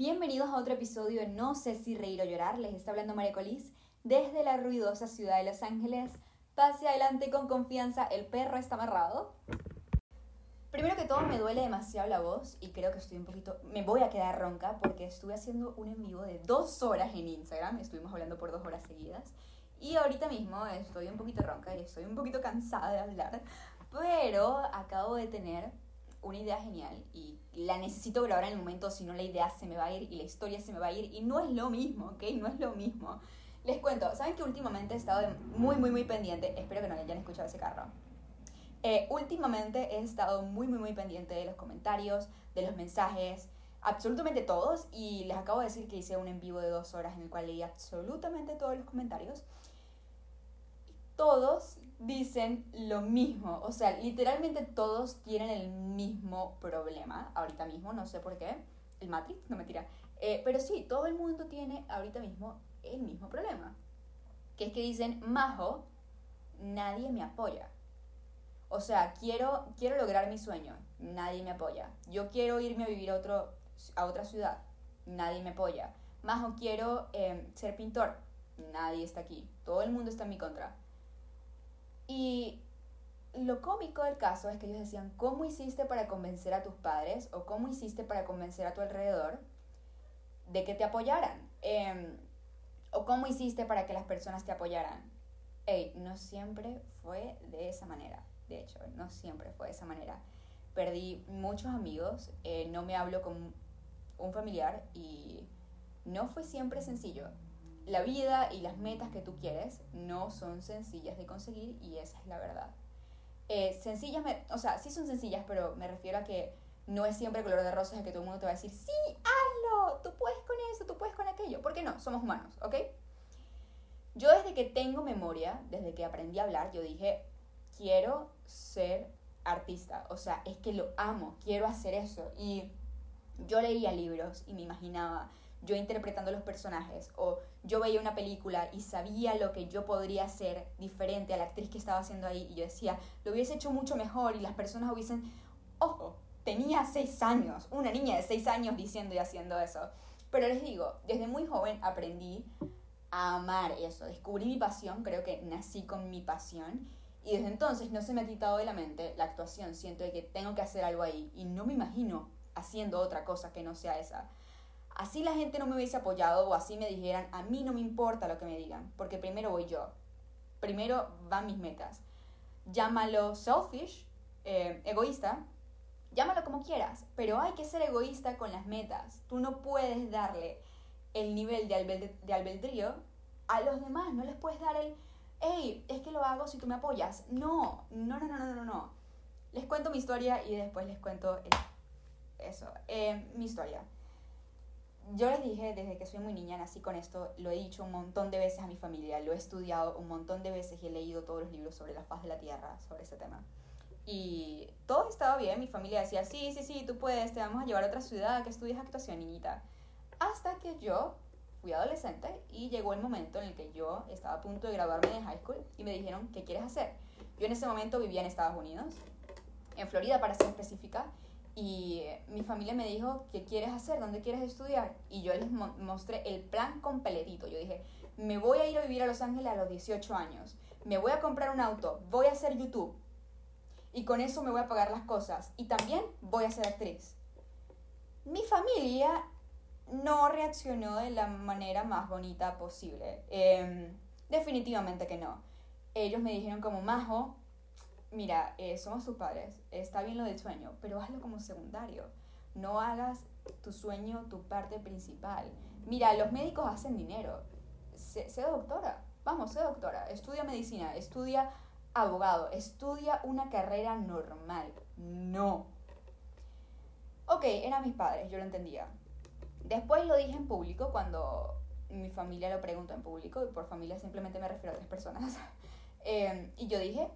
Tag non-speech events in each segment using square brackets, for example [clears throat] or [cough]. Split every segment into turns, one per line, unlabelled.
Bienvenidos a otro episodio de No sé si reír o llorar. Les está hablando María Colís desde la ruidosa ciudad de Los Ángeles. Pase adelante con confianza, el perro está amarrado. Primero que todo me duele demasiado la voz y creo que estoy un poquito... Me voy a quedar ronca porque estuve haciendo un en vivo de dos horas en Instagram. Estuvimos hablando por dos horas seguidas. Y ahorita mismo estoy un poquito ronca y estoy un poquito cansada de hablar. Pero acabo de tener una idea genial y la necesito grabar en el momento, si no la idea se me va a ir y la historia se me va a ir y no es lo mismo, ¿ok? No es lo mismo. Les cuento, ¿saben que últimamente he estado muy, muy, muy pendiente? Espero que no hayan escuchado ese carro. Eh, últimamente he estado muy, muy, muy pendiente de los comentarios, de los mensajes, absolutamente todos y les acabo de decir que hice un en vivo de dos horas en el cual leí absolutamente todos los comentarios. Todos dicen lo mismo. O sea, literalmente todos tienen el mismo problema ahorita mismo, no sé por qué. El Matrix, no me tira. Eh, pero sí, todo el mundo tiene ahorita mismo el mismo problema. Que es que dicen, Majo, nadie me apoya. O sea, quiero, quiero lograr mi sueño, nadie me apoya. Yo quiero irme a vivir a, otro, a otra ciudad, nadie me apoya. Majo, quiero em, ser pintor, nadie está aquí. Todo el mundo está en mi contra. Y lo cómico del caso es que ellos decían, ¿cómo hiciste para convencer a tus padres o cómo hiciste para convencer a tu alrededor de que te apoyaran? Em, ¿O cómo hiciste para que las personas te apoyaran? Hey, no siempre fue de esa manera, de hecho, no siempre fue de esa manera. Perdí muchos amigos, eh, no me hablo con un familiar y no fue siempre sencillo la vida y las metas que tú quieres no son sencillas de conseguir y esa es la verdad. Eh, sencillas, o sea, sí son sencillas, pero me refiero a que no es siempre color de rosas de que todo el mundo te va a decir, sí, hazlo, tú puedes con eso, tú puedes con aquello. ¿Por qué no? Somos humanos, ¿ok? Yo desde que tengo memoria, desde que aprendí a hablar, yo dije, quiero ser artista, o sea, es que lo amo, quiero hacer eso. Y yo leía libros y me imaginaba yo interpretando los personajes o yo veía una película y sabía lo que yo podría hacer diferente a la actriz que estaba haciendo ahí y yo decía, lo hubiese hecho mucho mejor y las personas hubiesen, ojo, tenía seis años, una niña de seis años diciendo y haciendo eso. Pero les digo, desde muy joven aprendí a amar eso, descubrí mi pasión, creo que nací con mi pasión y desde entonces no se me ha quitado de la mente la actuación, siento que tengo que hacer algo ahí y no me imagino haciendo otra cosa que no sea esa así la gente no me hubiese apoyado o así me dijeran, a mí no me importa lo que me digan, porque primero voy yo, primero van mis metas. Llámalo selfish, eh, egoísta, llámalo como quieras, pero hay que ser egoísta con las metas. Tú no puedes darle el nivel de, de albedrío a los demás, no les puedes dar el, hey, es que lo hago si tú me apoyas. No, no, no, no, no, no, no. Les cuento mi historia y después les cuento eso, eh, mi historia yo les dije desde que soy muy niña, nací con esto, lo he dicho un montón de veces a mi familia, lo he estudiado un montón de veces y he leído todos los libros sobre la faz de la Tierra, sobre ese tema. Y todo estaba bien, mi familia decía, sí, sí, sí, tú puedes, te vamos a llevar a otra ciudad que estudies actuación, niñita. Hasta que yo fui adolescente y llegó el momento en el que yo estaba a punto de graduarme de high school y me dijeron, ¿qué quieres hacer? Yo en ese momento vivía en Estados Unidos, en Florida para ser específica, y mi familia me dijo, ¿qué quieres hacer? ¿Dónde quieres estudiar? Y yo les mostré el plan completito. Yo dije, me voy a ir a vivir a Los Ángeles a los 18 años. Me voy a comprar un auto. Voy a hacer YouTube. Y con eso me voy a pagar las cosas. Y también voy a ser actriz. Mi familia no reaccionó de la manera más bonita posible. Em, definitivamente que no. Ellos me dijeron como, Majo, mira, eh, somos tus padres, está bien lo del sueño, pero hazlo como secundario. No hagas tu sueño tu parte principal. Mira, los médicos hacen dinero. Sé, doctora, vamos, sé doctora. Estudia medicina, estudia abogado, estudia una carrera normal. No. Ok, eran mis padres, yo lo entendía. Después lo dije en público cuando mi familia lo preguntó en público, y por familia simplemente me refiero a tres personas. [laughs] Em, y yo dije,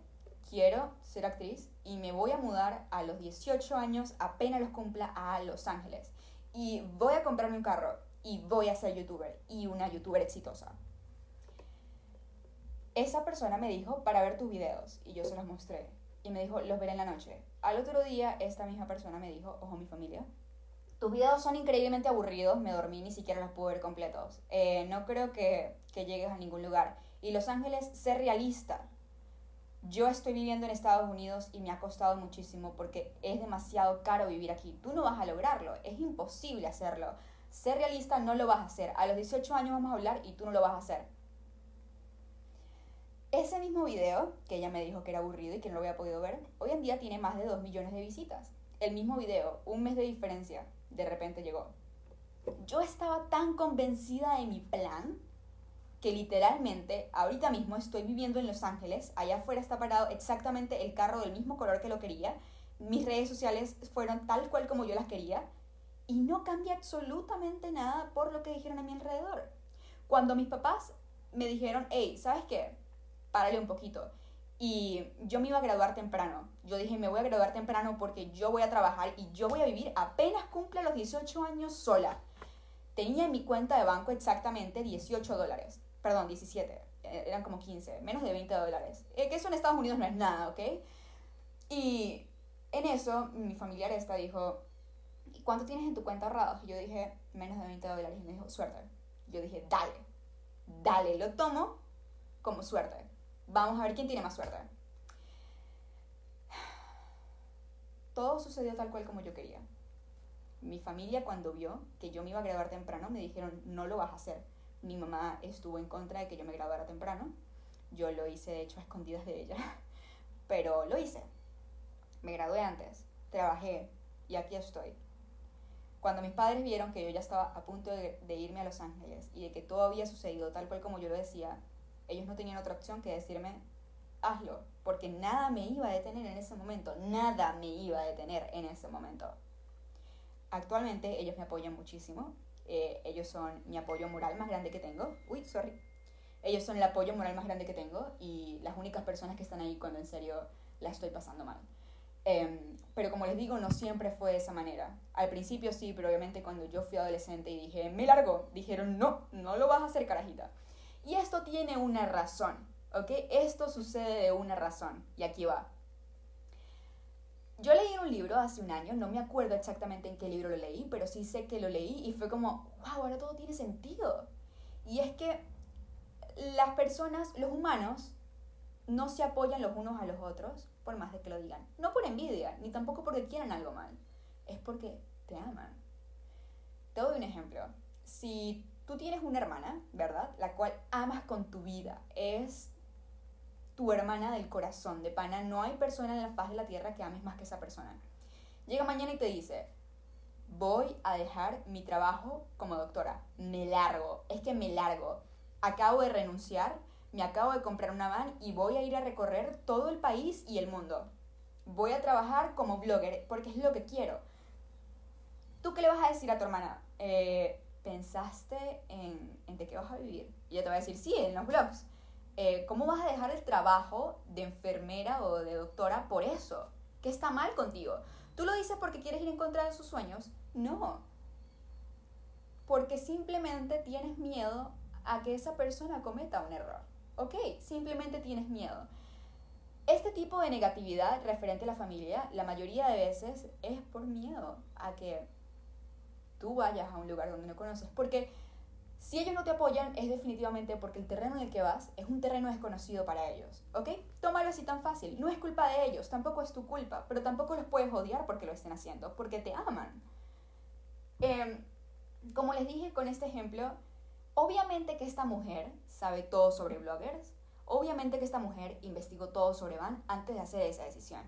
quiero ser actriz y me voy a mudar a los 18 años, apenas los cumpla, a Los Ángeles. Y voy a comprarme un carro y voy a ser youtuber y una youtuber exitosa. Esa persona me dijo para ver tus videos y yo se los mostré. Y me dijo, los veré en la noche. Al otro día, esta misma persona me dijo, ojo mi familia, tus videos son increíblemente aburridos, me dormí, ni siquiera los pude ver completos. Eh, no creo que, que llegues a ningún lugar. Y Los Ángeles, sé realista. Yo estoy viviendo en Estados Unidos y me ha costado muchísimo porque es demasiado caro vivir aquí. Tú no vas a lograrlo, es imposible hacerlo. Ser realista no lo vas a hacer. A los 18 años vamos a hablar y tú no lo vas a hacer. Ese mismo video, que ella me dijo que era aburrido y que no lo había podido ver, hoy en día tiene más de 2 millones de visitas. El mismo video, un mes de diferencia, de repente llegó. Yo estaba tan convencida de mi plan que literalmente ahorita mismo estoy viviendo en Los Ángeles, allá afuera está parado exactamente el carro del mismo color que lo quería, mis redes sociales fueron tal cual como yo las quería y no cambia absolutamente nada por lo que dijeron a mi alrededor. Cuando mis papás me dijeron, hey, ¿sabes qué? Párale un poquito. Y yo me iba a graduar temprano. Yo dije, me voy a graduar temprano porque yo voy a trabajar y yo voy a vivir apenas cumple los 18 años sola. Tenía en mi cuenta de banco exactamente 18 dólares perdón, 17, eh, eran como 15, menos de 20 dólares. Eh, que eso en Estados Unidos no es nada, ¿ok? Y en eso, mi familiar esta dijo, ¿cuánto tienes en tu cuenta ahorrados? Y yo dije, menos de 20 dólares. Y me dijo, suerte. Yo dije, dale, dale, lo tomo como suerte. Vamos a ver quién tiene más suerte. Todo sucedió tal cual como yo quería. Mi familia cuando vio que yo me iba a graduar temprano me dijeron, no lo vas a hacer mi mamá estuvo en contra de que yo me graduara temprano. Yo lo hice, de hecho, a escondidas de ella. [laughs] Pero lo hice. Me gradué antes, trabajé y aquí estoy. Cuando mis padres vieron que yo ya estaba a punto de, irme a Los Ángeles y de que todo había sucedido tal cual como yo lo decía, ellos no tenían otra opción que decirme, hazlo, porque nada me iba a detener en ese momento, nada me iba a detener en ese momento. Actualmente ellos me apoyan muchísimo, eh, ellos son mi apoyo moral más grande que tengo. Uy, sorry. Ellos son el apoyo moral más grande que tengo y las únicas personas que están ahí cuando en serio la estoy pasando mal. Em, pero como les digo, no siempre fue de esa manera. Al principio sí, pero obviamente cuando yo fui adolescente y dije, me largo, dijeron, no, no lo vas a hacer, carajita. Y esto tiene una razón, ¿ok? Esto sucede de una razón. Y aquí va. Yo leí un libro hace un año, no me acuerdo exactamente en qué libro lo leí, pero sí sé que lo leí y fue como, wow, ahora todo tiene sentido. Y es que las personas, los humanos, no se apoyan los unos a los otros por más de que lo digan. No por envidia, ni tampoco porque quieran algo mal. Es porque te aman. Te doy un ejemplo. Si tú tienes una hermana, ¿verdad? La cual amas con tu vida. Es tu hermana del corazón, de pana. No hay persona en la faz de la tierra que ames más que esa persona. Llega mañana y te dice, voy a dejar mi trabajo como doctora. Me largo. Es que me largo. Acabo de renunciar, me acabo de comprar una van y voy a ir a recorrer todo el país y el mundo. Voy a trabajar como blogger porque es lo que quiero. ¿Tú qué le vas a decir a tu hermana? Eh, ¿Pensaste en, en de qué vas a vivir? Y ella te va a decir, sí, en los blogs. Eh, ¿cómo vas a dejar el trabajo de enfermera o de doctora por eso? ¿Qué está mal contigo? ¿Tú lo dices porque quieres ir en contra de sus sueños? No. Porque simplemente tienes miedo a que esa persona cometa un error. ¿Ok? Simplemente tienes miedo. Este tipo de negatividad referente a la familia, la mayoría de veces es por miedo a que tú vayas a un lugar donde no conoces. Porque si ellos no te apoyan, es definitivamente porque el terreno en el que vas es un terreno desconocido para ellos, ¿ok? Tómalo así tan fácil. No es culpa de ellos, tampoco es tu culpa, pero tampoco los puedes odiar porque lo estén haciendo, porque te aman. Em, como les dije con este ejemplo, obviamente que esta mujer sabe todo sobre bloggers, obviamente que esta mujer investigó todo sobre Van antes de hacer esa decisión,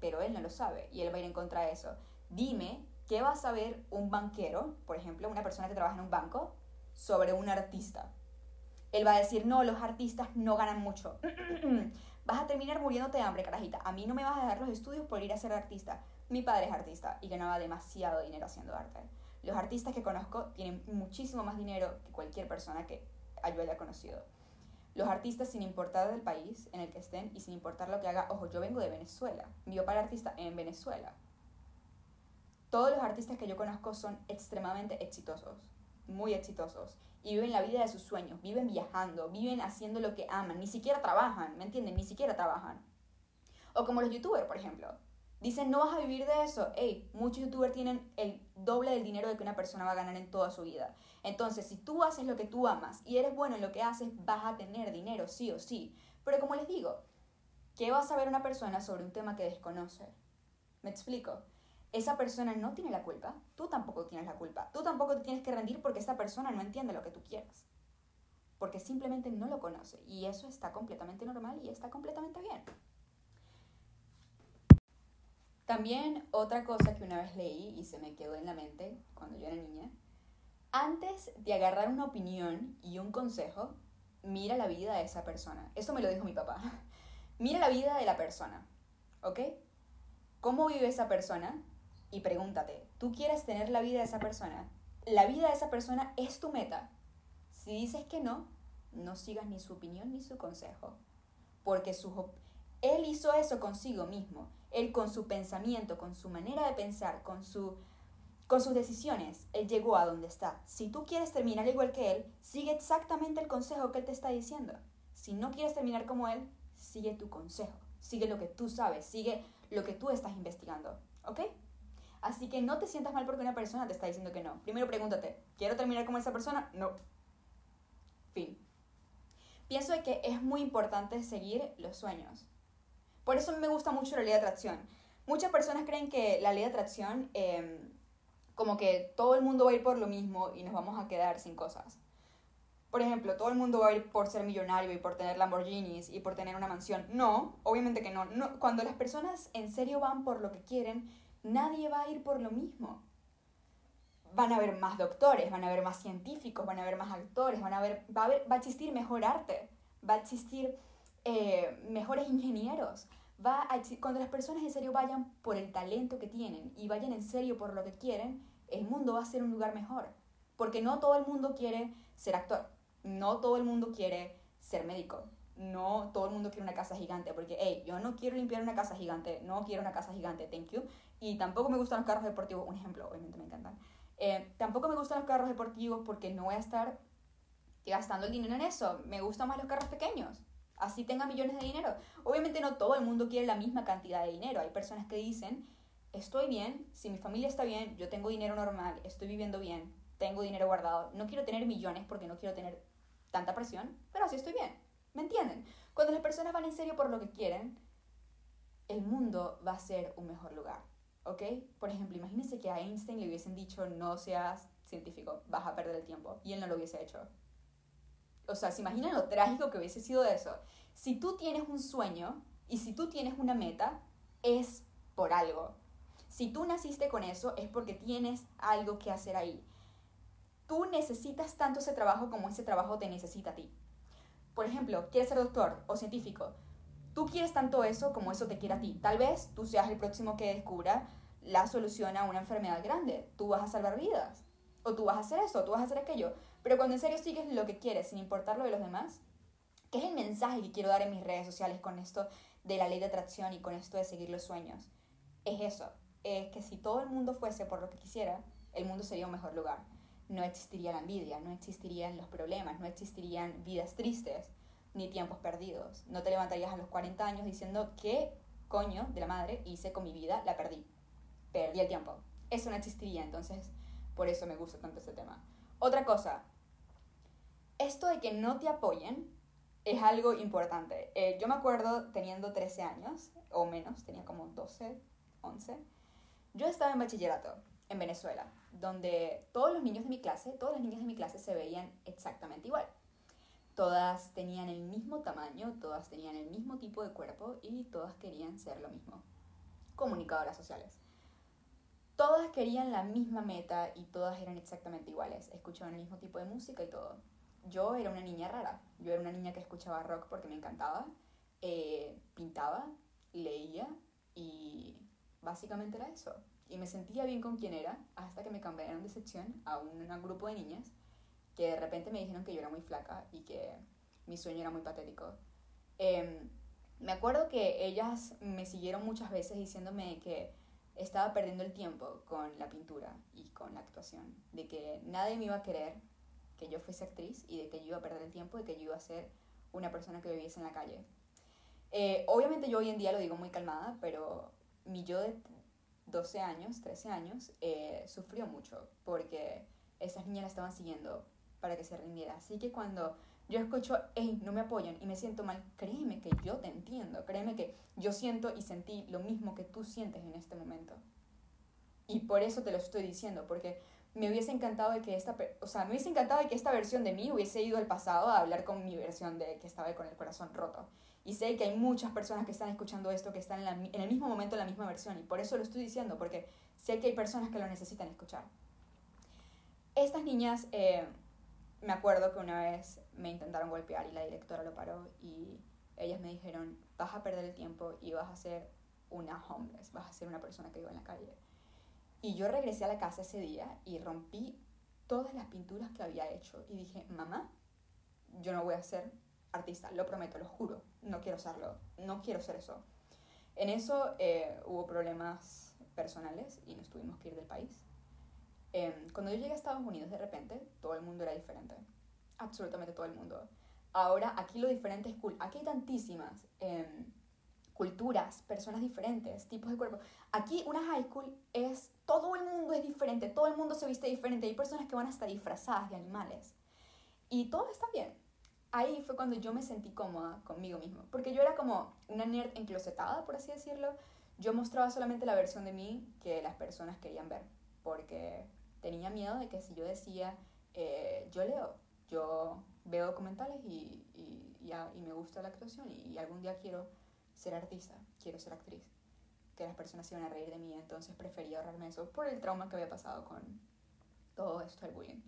pero él no lo sabe y él va a ir en contra de eso. Dime, ¿qué va a saber un banquero, por ejemplo, una persona que trabaja en un banco, sobre un artista. Él va a decir, no, los artistas no ganan mucho. [clears throat] vas a terminar muriéndote de hambre, carajita. A mí no me vas a dejar los estudios por ir a ser artista. Mi padre es artista y ganaba demasiado dinero haciendo arte. Los artistas que conozco tienen muchísimo más dinero que cualquier persona que yo haya conocido. Los artistas, sin importar del país en el que estén y sin importar lo que haga, ojo, yo vengo de Venezuela. Mi papá era artista en Venezuela. Todos los artistas que yo conozco son extremadamente exitosos muy exitosos y viven la vida de sus sueños, viven viajando, viven haciendo lo que aman, ni siquiera trabajan, ¿me entienden? Ni siquiera trabajan. O como los youtubers, por ejemplo. Dicen, no vas a vivir de eso. Hey, muchos youtubers tienen el doble del dinero de que una persona va a ganar en toda su vida. Entonces, si tú haces lo que tú amas y eres bueno en lo que haces, vas a tener dinero, sí o sí. Pero como les digo, ¿qué va a saber una persona sobre un tema que desconoce? ¿Me explico? Esa persona no tiene la culpa, tú tampoco tienes la culpa. Tú tampoco te tienes que rendir porque esa persona no entiende lo que tú quieres. Porque simplemente no lo conoce. Y eso está completamente normal y está completamente bien. También otra cosa que una vez leí y se me quedó en la mente cuando yo era niña, antes de agarrar una opinión y un consejo, mira la vida de esa persona. Eso me lo dijo mi papá. [laughs] Mira la vida de la persona, ¿ok? ¿Cómo vive esa persona? Y pregúntate, ¿tú quieres tener la vida de esa persona? ¿La vida de esa persona es tu meta? Si dices que no, no sigas ni su opinión ni su consejo, porque su, él hizo eso consigo mismo él con su pensamiento, con su manera de pensar, con, su, con sus decisiones, él llegó a donde está. Si tú quieres terminar igual que él, sigue exactamente el consejo que él te está diciendo. Si no quieres terminar como él, sigue tu consejo, sigue lo que tú sabes, sigue lo que tú estás investigando, ¿ok? Así que no te sientas mal porque una persona te está diciendo que no. Primero pregúntate, ¿quiero terminar como esa persona? No. Fin. Pienso de que es muy importante seguir los sueños. Por eso me gusta mucho la ley de atracción. Muchas personas creen que la ley de atracción, em, como que todo el mundo va a ir por lo mismo y nos vamos a quedar sin cosas. Por ejemplo, todo el mundo va a ir por ser millonario y por tener Lamborghinis y por tener una mansión. No, obviamente que no. no. Cuando las personas en serio van por lo que quieren, nadie va a ir por lo mismo. Van a haber más doctores, van a haber más científicos, van a haber más actores, van a haber, va, a haber, va a existir mejor arte, va a existir eh, mejores ingenieros, va cuando las personas en serio vayan por el talento que tienen y vayan en serio por lo que quieren, el mundo va a ser un lugar mejor. Porque no todo el mundo quiere ser actor, no todo el mundo quiere ser médico, no todo el mundo quiere una casa gigante, porque, hey, yo no quiero limpiar una casa gigante, no quiero una casa gigante, thank you. Y tampoco me gustan los carros deportivos, un ejemplo, obviamente me encantan. Eh, tampoco me gustan los carros deportivos porque no voy a estar gastando el dinero en eso. Me gustan más los carros pequeños así tenga millones de dinero. Obviamente no todo el mundo quiere la misma cantidad de dinero. Hay personas que dicen, estoy bien, si mi familia está bien, yo tengo dinero normal, estoy viviendo bien, tengo dinero guardado, no quiero tener millones porque no quiero tener tanta presión, pero así estoy bien. ¿Me entienden? Cuando las personas van en serio por lo que quieren, el mundo va a ser un mejor lugar. ¿Ok? Por ejemplo, imagínense que a Einstein le hubiesen dicho no seas científico, vas a perder el tiempo, y él no lo hubiese hecho. O sea, ¿se imaginan lo trágico que hubiese sido eso? Si tú tienes un sueño y si tú tienes una meta, es por algo. Si tú naciste con eso, es porque tienes algo que hacer ahí. Tú necesitas tanto ese trabajo como ese trabajo te necesita a ti. Por ejemplo, quieres ser doctor o científico. Tú quieres tanto eso como eso te quiere a ti. Tal vez tú seas el próximo que descubra la solución a una enfermedad grande. Tú vas a salvar vidas. O tú vas a hacer eso, tú vas a hacer aquello. Pero cuando en serio sigues lo que quieres sin importar lo de los demás, ¿qué es el mensaje que quiero dar en mis redes sociales con esto de la ley de atracción y con esto de seguir los sueños? Es eso, es que si todo el mundo fuese por lo que quisiera, el mundo sería un mejor lugar. No existiría la envidia, no existirían los problemas, no existirían vidas tristes, ni tiempos perdidos. No te levantarías a los 40 años diciendo, ¿qué coño de la madre hice con mi vida? La perdí. Perdí el tiempo. Eso no existiría, entonces por eso me gusta tanto ese tema. Otra cosa, esto de que no te apoyen es algo importante. Eh, yo me acuerdo teniendo 13 años, o menos, tenía como 12, 11. Yo estaba en bachillerato en Venezuela, donde todos los niños de mi clase, todas las niñas de mi clase se veían exactamente igual. Todas tenían el mismo tamaño, todas tenían el mismo tipo de cuerpo y todas querían ser lo mismo. Comunicadoras sociales. Todas querían la misma meta y todas eran exactamente iguales. Escuchaban el mismo tipo de música y todo yo era una niña rara. Yo era una niña que escuchaba rock porque me encantaba, eh, pintaba, leía y básicamente era eso. Y me sentía bien con quien era hasta que me cambiaron de sección a un, grupo de niñas que de repente me dijeron que yo era muy flaca y que mi sueño era muy patético. Em, me acuerdo que ellas me siguieron muchas veces diciéndome que estaba perdiendo el tiempo con la pintura y con la actuación, de que nadie me iba a querer que yo fuese actriz y de que yo iba a perder el tiempo y que yo iba a ser una persona que viviese en la calle. Eh, obviamente yo hoy en día lo digo muy calmada, pero mi yo de 12 años, 13 años, eh, sufrió mucho porque esas niñas la estaban siguiendo para que se rindiera. Así que cuando yo escucho, hey, no me apoyan y me siento mal, créeme que yo te entiendo, créeme que yo siento y sentí lo mismo que tú sientes en este momento. Y por eso te lo estoy diciendo, porque me hubiese encantado de que esta, o sea, me hubiese encantado de que esta versión de mí hubiese ido al pasado a hablar con mi versión de que estaba con el corazón roto. Y sé que hay muchas personas que están escuchando esto que están en, el mismo momento en la misma versión y por eso lo estoy diciendo, porque sé que hay personas que lo necesitan escuchar. Estas niñas, eh, me acuerdo que una vez me intentaron golpear y la directora lo paró y ellas me dijeron, vas a perder el tiempo y vas a ser una homeless, vas a ser una persona que vive en la calle. Y yo regresé a la casa ese día y rompí todas las pinturas que había hecho y dije, mamá, yo no voy a ser artista, lo prometo, lo juro, no quiero serlo, no quiero ser eso. En eso eh, hubo problemas personales y nos tuvimos que ir del país. Em, cuando yo llegué a Estados Unidos de repente, todo el mundo era diferente, absolutamente todo el mundo. Ahora aquí lo diferente es cool, aquí hay tantísimas em, culturas, personas diferentes, tipos de cuerpo. Aquí una high school es, todo el mundo es diferente, todo el mundo se viste diferente, hay personas que van hasta disfrazadas de animales. Y todo está bien, ahí fue cuando yo me sentí cómoda conmigo misma, porque yo era como una nerd enclosetada, por así decirlo. Yo mostraba solamente la versión de mí que las personas querían ver, porque tenía miedo de que si yo decía, eh, yo leo, yo veo documentales y, y, me gusta la actuación y, algún día quiero ser artista, quiero ser actriz, que las personas iban a reír de mí, entonces prefería ahorrarme eso por el trauma que había pasado con todo esto del bullying.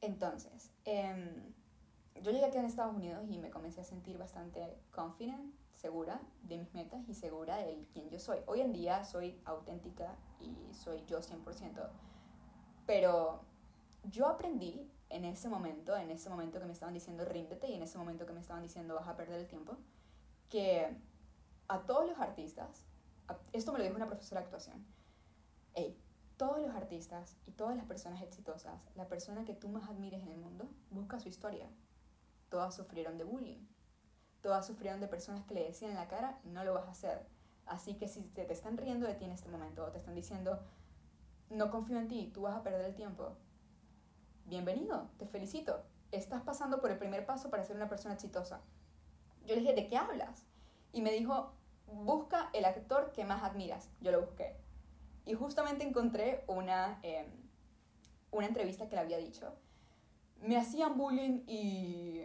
Entonces, eh, yo llegué aquí en Estados Unidos y me comencé a sentir bastante confident, segura de mis metas y segura de quién yo soy. Hoy en día soy auténtica y soy yo 100%, pero yo aprendí en ese momento, en ese momento que me estaban diciendo ríndete y en ese momento que me estaban diciendo vas a perder el tiempo, que a todos los artistas, esto me lo dijo una profesora de actuación, hey, todos los artistas y todas las personas exitosas, la persona que tú más admires en el mundo, busca su historia, todas sufrieron de bullying. Todas sufrieron de personas que le decían en la cara, no lo vas a hacer. Así que si te, están riendo de ti en este momento o te están diciendo, no confío en ti, tú vas a perder el tiempo, bienvenido, te felicito. Estás pasando por el primer paso para ser una persona exitosa. Yo le dije, ¿de qué hablas? Y me dijo, busca el actor que más admiras. Yo lo busqué. Y justamente encontré una, em, una entrevista que le había dicho. Me hacían bullying y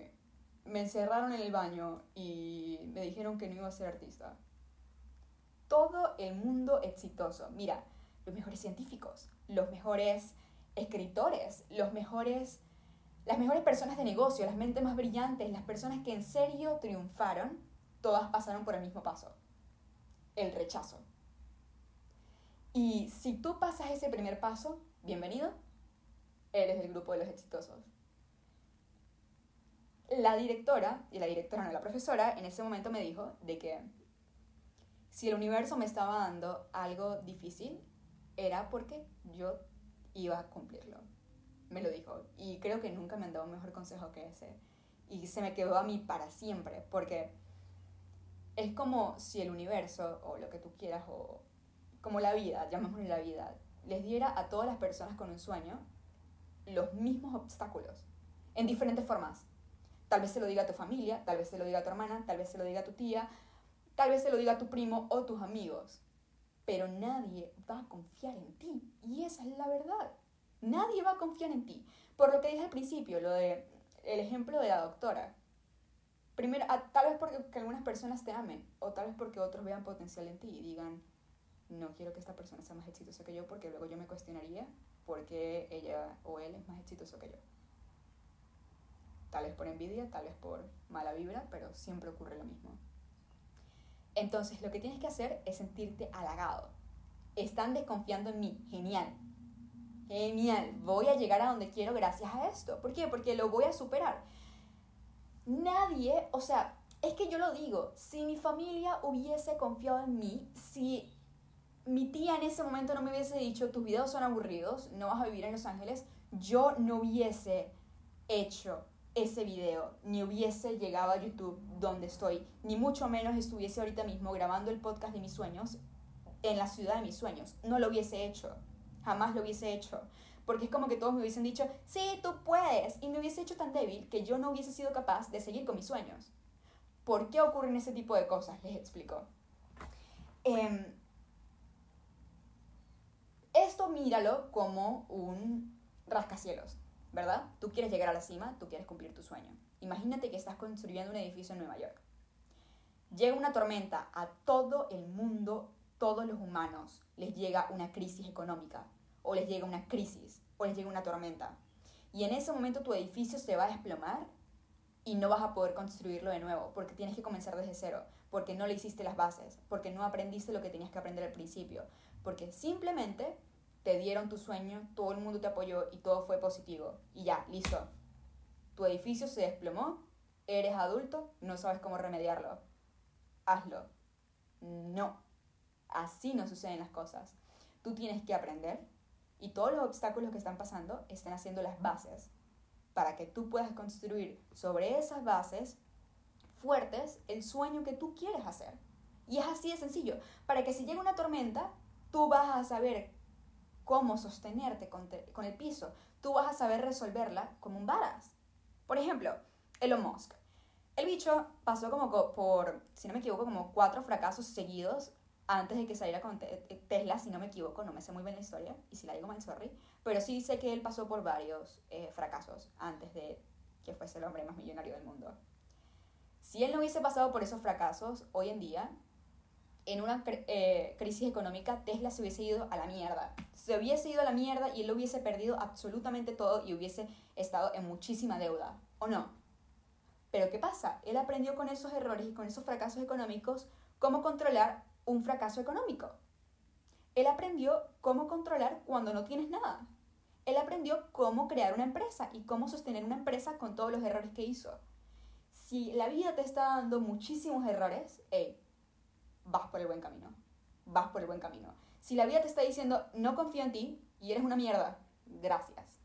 me encerraron en el baño y me dijeron que no iba a ser artista. Todo el mundo exitoso. Mira, los mejores científicos, los mejores escritores, los mejores, las mejores personas de negocio, las mentes más brillantes, las personas que en serio triunfaron, todas pasaron por el mismo paso. El rechazo. Y si tú pasas ese primer paso, bienvenido, eres del grupo de los exitosos la directora, y la directora no la profesora, en ese momento me dijo de que si el universo me estaba dando algo difícil, era porque yo iba a cumplirlo. Me lo dijo. Y creo que nunca me han dado un mejor consejo que ese. Y se me quedó a mí para siempre, porque es como si el universo, o lo que tú quieras, o como la vida, llamémosle la vida, les diera a todas las personas con un sueño los mismos obstáculos, en diferentes formas Tal vez se lo diga a tu familia, tal vez se lo diga a tu hermana, tal vez se lo diga a tu tía, tal vez se lo diga a tu primo o tus amigos. Pero nadie va a confiar en ti. Y esa es la verdad. Nadie va a confiar en ti. Por lo que dije al principio, lo de el ejemplo de la doctora. Primero, tal vez porque algunas personas te amen, o tal vez porque otros vean potencial en ti y digan, no quiero que esta persona sea más exitosa que yo, porque luego yo me cuestionaría por qué ella o él es más exitoso que yo. Tal vez por envidia, tal vez por mala vibra, pero siempre ocurre lo mismo. Entonces, lo que tienes que hacer es sentirte halagado. Están desconfiando en mí. Genial. Genial. Voy a llegar a donde quiero gracias a esto. ¿Por qué? Porque lo voy a superar. Nadie, o sea, es que yo lo digo, si mi familia hubiese confiado en mí, si mi tía en ese momento no me hubiese dicho, tus videos son aburridos, no vas a vivir en Los Ángeles, yo no hubiese hecho ese video, ni hubiese llegado a YouTube donde estoy, ni mucho menos estuviese ahorita mismo grabando el podcast de mis sueños en la ciudad de mis sueños. No lo hubiese hecho. Jamás lo hubiese hecho. Porque es como que todos me hubiesen dicho, sí, tú puedes. Y me hubiese hecho tan débil que yo no hubiese sido capaz de seguir con mis sueños. ¿Por qué ocurren ese tipo de cosas? Les explico. Em, esto míralo como un rascacielos, ¿verdad? Tú quieres llegar a la cima, tú quieres cumplir tu sueño. Imagínate que estás construyendo un edificio en Nueva York. Llega una tormenta a todo el mundo, todos los humanos les llega una crisis económica, o les llega una crisis, o les llega una tormenta. Y en ese momento tu edificio se va a desplomar y no vas a poder construirlo de nuevo, porque tienes que comenzar desde cero, porque no le hiciste las bases, porque no aprendiste lo que tenías que aprender al principio, porque simplemente te dieron tu sueño, todo el mundo te apoyó y todo fue positivo. Y ya, listo. Tu edificio se desplomó, eres adulto, no sabes cómo remediarlo. Hazlo. No. Así no suceden las cosas. Tú tienes que aprender y todos los obstáculos que están pasando están haciendo las bases para que tú puedas construir sobre esas bases fuertes el sueño que tú quieres hacer. Y es así de sencillo, para que si llega una tormenta, tú vas a saber cómo sostenerte con, el piso. Tú vas a saber resolverla como un varas. Por ejemplo, Elon Musk. El bicho pasó como por, si no me equivoco, como cuatro fracasos seguidos antes de que saliera con Tesla, si no me equivoco, no me sé muy bien la historia, y si la digo mal, sorry, pero sí sé que él pasó por varios eh, fracasos antes de que fuese el hombre más millonario del mundo. Si él no hubiese pasado por esos fracasos, hoy en día en una eh, crisis económica, Tesla se hubiese ido a la mierda. Se hubiese ido a la mierda y él hubiese perdido absolutamente todo y hubiese estado en muchísima deuda. ¿O no? Pero ¿qué pasa? Él aprendió con esos errores y con esos fracasos económicos cómo controlar un fracaso económico. Él aprendió cómo controlar cuando no tienes nada. Él aprendió cómo crear una empresa y cómo sostener una empresa con todos los errores que hizo. Si la vida te está dando muchísimos errores, hey, vas por el buen camino. Vas por el buen camino. Si la vida te está diciendo, no confío en ti y eres una mierda, gracias.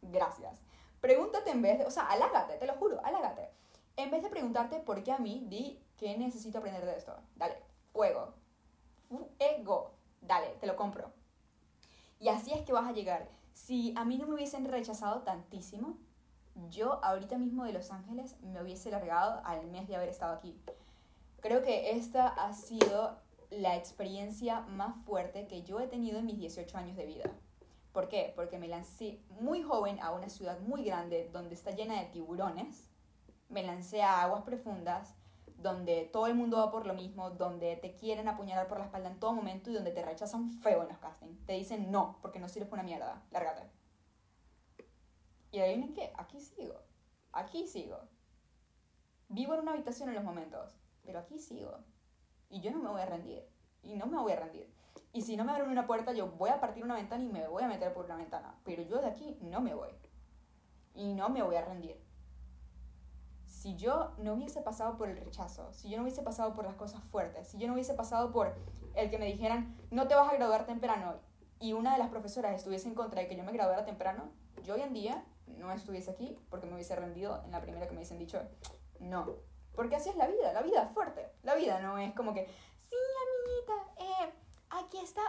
Gracias. Pregúntate en vez de, o sea, alágate, te lo juro, alágate. En vez de preguntarte por qué a mí, di qué necesito aprender de esto. Dale, fuego. Ego. Dale, te lo compro. Y así es que vas a llegar. Si a mí no me hubiesen rechazado tantísimo, yo ahorita mismo de Los Ángeles me hubiese largado al mes de haber estado aquí. Creo que esta ha sido la experiencia más fuerte que yo he tenido en mis 18 años de vida. ¿Por qué? Porque me lancé muy joven a una ciudad muy grande donde está llena de tiburones. Me lancé a aguas profundas donde todo el mundo va por lo mismo, donde te quieren apuñalar por la espalda en todo momento y donde te rechazan feo en los castings. Te dicen no, porque no sirves para una mierda, lárgate. Y adivinen qué, aquí sigo, aquí sigo. Vivo en una habitación en los momentos pero aquí sigo. Y yo no me voy a rendir. Y no me voy a rendir. Y si no me abren una puerta, yo voy a partir una ventana y me voy a meter por una ventana. Pero yo de aquí no me voy. Y no me voy a rendir. Si yo no hubiese pasado por el rechazo, si yo no hubiese pasado por las cosas fuertes, si yo no hubiese pasado por el que me dijeran, no te vas a graduar temprano, y una de las profesoras estuviese en contra de que yo me graduara temprano, yo hoy en día no estuviese aquí porque me hubiese rendido en la primera que me hubiesen dicho, no, porque así es la vida, la vida es fuerte. La vida no es como que, sí, amiguita, eh, aquí está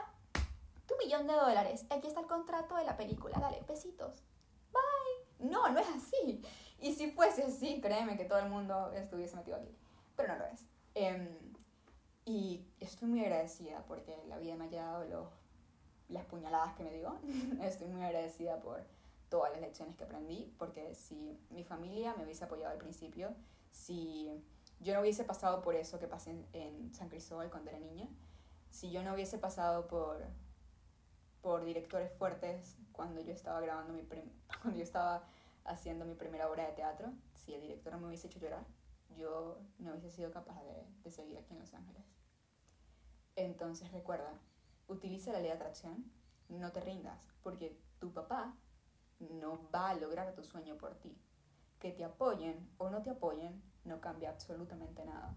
tu millón de dólares, aquí está el contrato de la película, dale, besitos, bye. No, no es así. Y si fuese así, créeme que todo el mundo estuviese metido aquí. Pero no lo es. Em, y estoy muy agradecida porque la vida me haya dado los, las puñaladas que me dio. [laughs] estoy muy agradecida por todas las lecciones que aprendí, porque si mi familia me hubiese apoyado al principio, si yo no hubiese pasado por eso que pasé en, San Cristóbal cuando era niña, si yo no hubiese pasado por, por directores fuertes cuando yo estaba grabando mi [laughs] cuando yo estaba haciendo mi primera obra de teatro, si el director no me hubiese hecho llorar, yo no hubiese sido capaz de, de seguir aquí en Los Ángeles. Entonces recuerda, utiliza la ley de atracción, no te rindas, porque tu papá no va a lograr tu sueño por ti que te apoyen o no te apoyen no cambia absolutamente nada.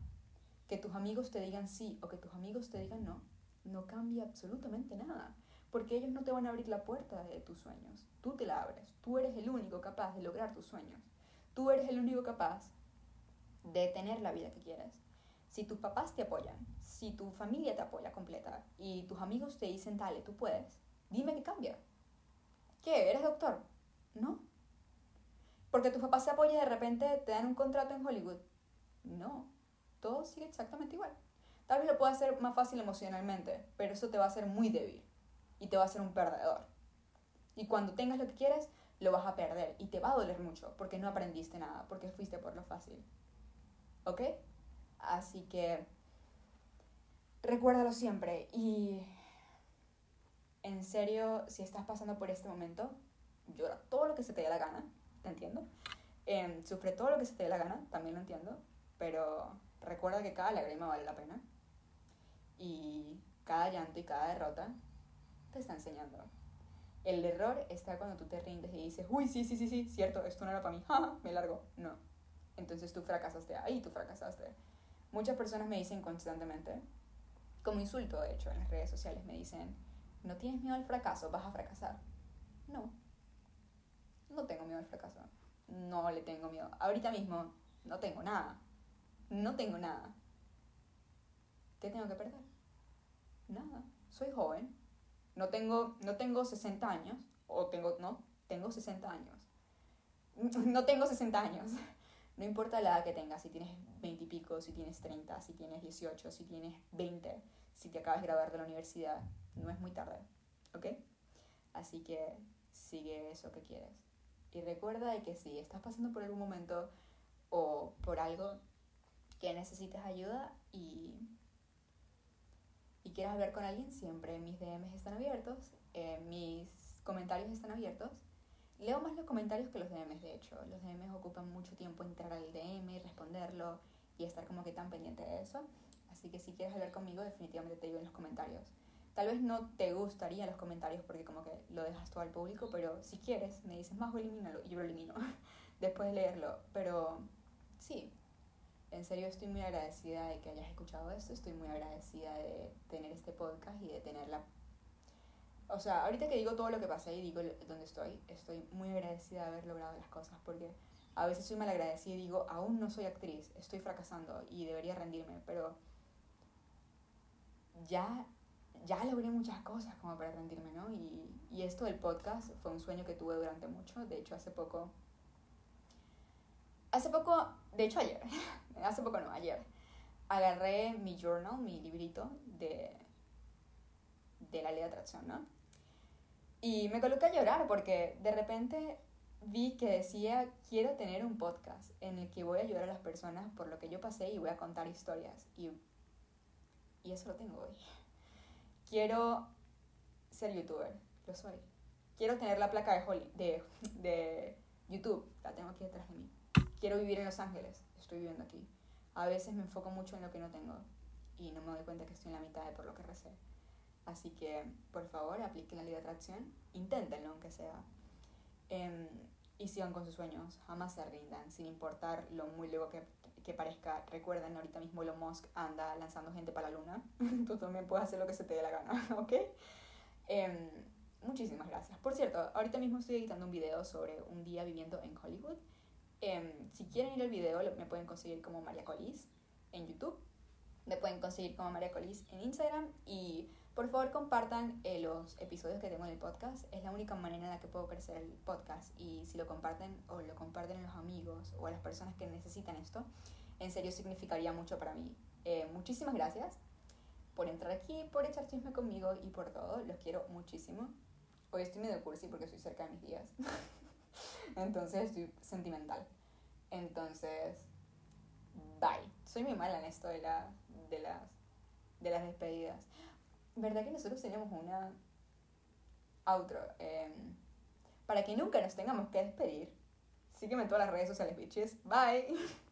Que tus amigos te digan sí o que tus amigos te digan no, no cambia absolutamente nada. Porque ellos no te van a abrir la puerta de tus sueños. Tú te la abres. Tú eres el único capaz de lograr tus sueños. Tú eres el único capaz de tener la vida que quieres. Si tus papás te apoyan, si tu familia te apoya completa y tus amigos te dicen, dale, tú puedes, dime qué cambia. ¿Qué? ¿Eres doctor? No. Porque tus papás se apoyan y de repente te dan un contrato en Hollywood. No. Todo sigue exactamente igual. Tal vez lo pueda hacer más fácil emocionalmente, pero eso te va a hacer muy débil y te va a hacer un perdedor. Y cuando tengas lo que quieres, lo vas a perder y te va a doler mucho porque no aprendiste nada, porque fuiste por lo fácil. ¿Ok? Así que recuérdalo siempre y en serio, si estás pasando por este momento, llora todo lo que se te dé la gana, te entiendo. Em, sufre todo lo que se te dé la gana, también lo entiendo, pero recuerda que cada lágrima vale la pena y cada llanto y cada derrota te está enseñando. El error está cuando tú te rindes y dices, uy, sí, sí, sí, sí, cierto, esto no era para mí, [laughs] me largo. No. Entonces tú fracasaste ahí, tú fracasaste. Muchas personas me dicen constantemente, como insulto de hecho en las redes sociales, me dicen, no tienes miedo al fracaso, vas a fracasar. No, no tengo miedo al fracaso. No le tengo miedo. Ahorita mismo no tengo nada. No tengo nada. ¿Qué tengo que perder? Nada. Soy joven. No tengo, no tengo 60 años. O tengo, no, tengo 60 años. [laughs] No tengo 60 años. No importa la edad que tengas, si tienes 20 y pico, si tienes 30, si tienes 18, si tienes 20, si te acabas de graduar de la universidad, no es muy tarde, ¿ok? Así que sigue eso que quieres. Y recuerda que si estás pasando por algún momento o por algo que necesites ayuda y, y quieras hablar con alguien, siempre mis DMs están abiertos, eh, mis comentarios están abiertos. Leo más los comentarios que los DMs, de hecho. Los DMs ocupan mucho tiempo entrar al DM y responderlo y estar como que tan pendiente de eso. Así que si quieres hablar conmigo, definitivamente te digo en los comentarios. Tal vez no te gustaría los comentarios porque como que lo dejas todo al público, pero si quieres, me dices más o elimínalo y yo lo elimino [laughs] después de leerlo. Pero sí, en serio estoy muy agradecida de que hayas escuchado esto, estoy muy agradecida de tener este podcast y de tenerla. O sea, ahorita que digo todo lo que pasé y digo dónde estoy, estoy muy agradecida de haber logrado las cosas porque a veces soy mal agradecida y digo, aún no soy actriz, estoy fracasando y debería rendirme, pero ya, ya logré muchas cosas como para rendirme, ¿no? Y, y esto del podcast fue un sueño que tuve durante mucho, de hecho hace poco hace poco, de hecho ayer, [laughs] hace poco no, ayer, agarré mi journal, mi librito de, de la ley de atracción, ¿no? Y me coloqué a llorar porque de repente vi que decía, quiero tener un podcast en el que voy a ayudar a las personas por lo que yo pasé y voy a contar historias. Y, y eso lo tengo hoy. Quiero ser youtuber, lo soy. Quiero tener la placa de, de, de YouTube, la tengo aquí detrás de mí quiero vivir en Los Ángeles, estoy viviendo aquí. A veces me enfoco mucho en lo que no tengo y no me doy cuenta que estoy en la mitad de por lo que recé. Así que, por favor, apliquen la ley de atracción, inténtenlo aunque sea. Em, y sigan con sus sueños, jamás se rindan, sin importar lo muy luego que, que parezca. Recuerden, ahorita mismo Elon Musk anda lanzando gente para la luna. [laughs] Tú también puedes hacer lo que se te dé la gana, [laughs] ¿ok? Em, muchísimas gracias. Por cierto, ahorita mismo estoy editando un video sobre un día viviendo en Hollywood. Em, si quieren ir al video, me pueden conseguir como María Colis en YouTube. Me pueden conseguir como María Colis en Instagram. Y por favor compartan eh, los episodios que tengo en el podcast. Es la única manera en la que puedo crecer el podcast. Y si lo comparten o lo comparten a los amigos o a las personas que necesitan esto, en serio significaría mucho para mí. Eh, muchísimas gracias por entrar aquí, por echar chisme conmigo y por todo. Los quiero muchísimo. Hoy estoy medio cursi porque estoy cerca de mis días. [laughs] Entonces estoy sentimental. Entonces, bye. Soy muy mala en esto de, la, de, las, de las despedidas. ¿Verdad que nosotros tenemos una outro? Em, para que nunca nos tengamos que despedir, sígueme en todas las redes sociales, bitches. Bye. [laughs]